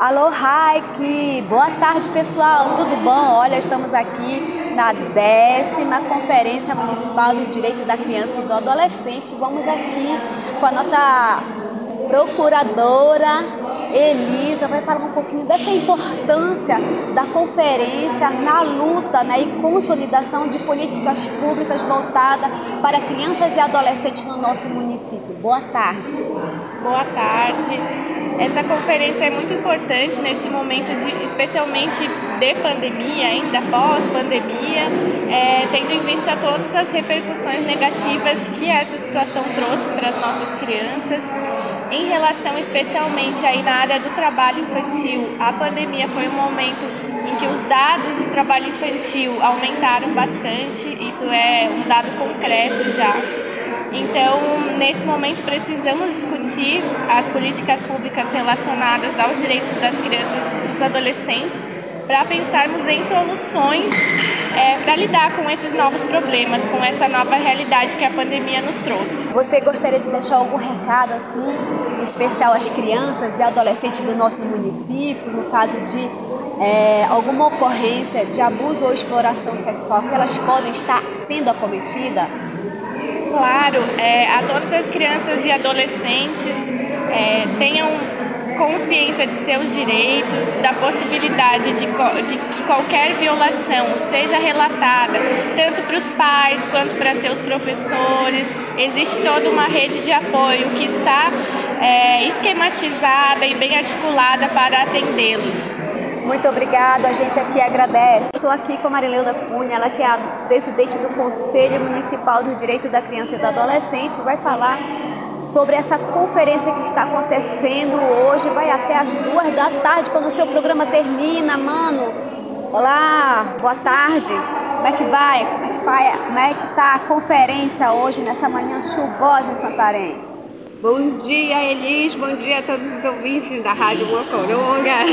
Alô, Raik! Boa tarde, pessoal! Tudo bom? Olha, estamos aqui na décima Conferência Municipal do Direito da Criança e do Adolescente. Vamos aqui com a nossa procuradora Elisa vai falar um pouquinho dessa importância da conferência na luta né, e consolidação de políticas públicas voltadas para crianças e adolescentes no nosso município. Boa tarde. Boa tarde. Essa conferência é muito importante nesse momento, de, especialmente de pandemia, ainda pós-pandemia, é, tendo em vista todas as repercussões negativas que essa situação trouxe para as nossas crianças em relação especialmente aí na área do trabalho infantil, a pandemia foi um momento em que os dados de trabalho infantil aumentaram bastante, isso é um dado concreto já. Então, nesse momento, precisamos discutir as políticas públicas relacionadas aos direitos das crianças e dos adolescentes para pensarmos em soluções é, para lidar com esses novos problemas, com essa nova realidade que a pandemia nos trouxe. Você gostaria de deixar algum recado assim, especial às crianças e adolescentes do nosso município, no caso de é, alguma ocorrência de abuso ou exploração sexual que elas podem estar sendo acometidas? Claro, é, a todas as crianças e adolescentes é, tenham consciência de seus direitos, da possibilidade de, de que qualquer violação seja relatada, tanto para os pais quanto para seus professores. Existe toda uma rede de apoio que está é, esquematizada e bem articulada para atendê-los. Muito obrigada, a gente aqui agradece. Estou aqui com a Marileuda Cunha, ela que é a presidente do Conselho Municipal do Direito da Criança e do Adolescente, vai falar sobre essa conferência que está acontecendo hoje. Vai até as duas da tarde, quando o seu programa termina, mano. Olá, boa tarde. Como é que vai? Como é que vai? Como é que tá a conferência hoje, nessa manhã chuvosa em Santarém? Bom dia, Elis. Bom dia a todos os ouvintes da Rádio Mocoronga.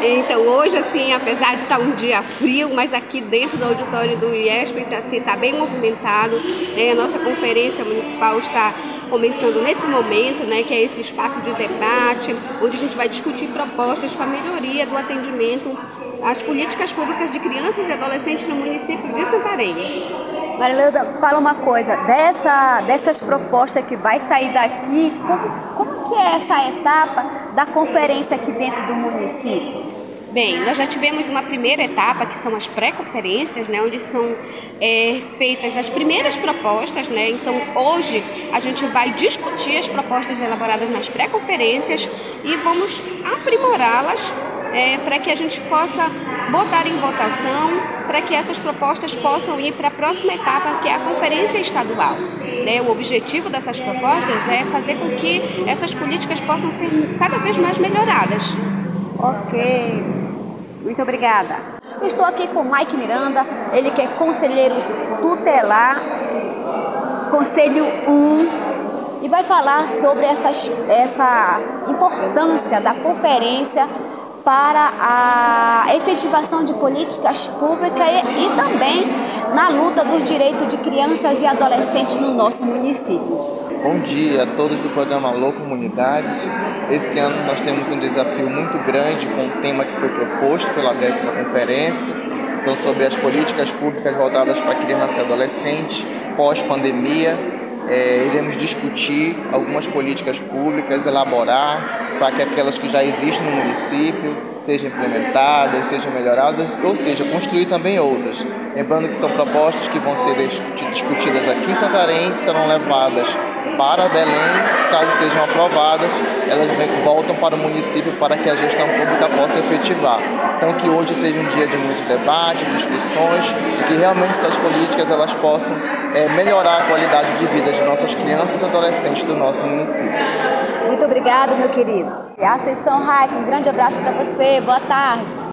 Então, hoje, assim, apesar de estar um dia frio, mas aqui dentro do auditório do IESP está assim, tá bem movimentado. Né? A nossa conferência municipal está começando nesse momento, né, que é esse espaço de debate, onde a gente vai discutir propostas para melhoria do atendimento às políticas públicas de crianças e adolescentes no município de Santarém. Marileuda, fala uma coisa, dessa, dessas propostas que vai sair daqui, como, como que é essa etapa da conferência aqui dentro do município? Bem, nós já tivemos uma primeira etapa, que são as pré-conferências, né, onde são é, feitas as primeiras propostas. Né? Então, hoje, a gente vai discutir as propostas elaboradas nas pré-conferências e vamos aprimorá-las é, para que a gente possa botar em votação, para que essas propostas possam ir para a próxima etapa, que é a conferência estadual. Né? O objetivo dessas propostas é fazer com que essas políticas possam ser cada vez mais melhoradas. Ok. Muito obrigada. Estou aqui com o Mike Miranda, ele que é conselheiro tutelar, Conselho 1, e vai falar sobre essas, essa importância da conferência para a efetivação de políticas públicas e, e também na luta dos direitos de crianças e adolescentes no nosso município. Bom dia a todos do programa Alô Comunidade. Esse ano nós temos um desafio muito grande com o tema que foi proposto pela décima conferência. São sobre as políticas públicas voltadas para criança e adolescente pós-pandemia. É, iremos discutir algumas políticas públicas, elaborar para que aquelas que já existem no município sejam implementadas, sejam melhoradas, ou seja, construir também outras. Lembrando que são propostas que vão ser discutidas aqui em Santarém, que serão levadas para Belém, caso sejam aprovadas, elas voltam para o município para que a gestão pública possa efetivar. Então que hoje seja um dia de muito debate, discussões e que realmente essas políticas elas possam é, melhorar a qualidade de vida de nossas crianças e adolescentes do nosso município. Muito obrigado, meu querido. Atenção, Raik, um grande abraço para você. Boa tarde.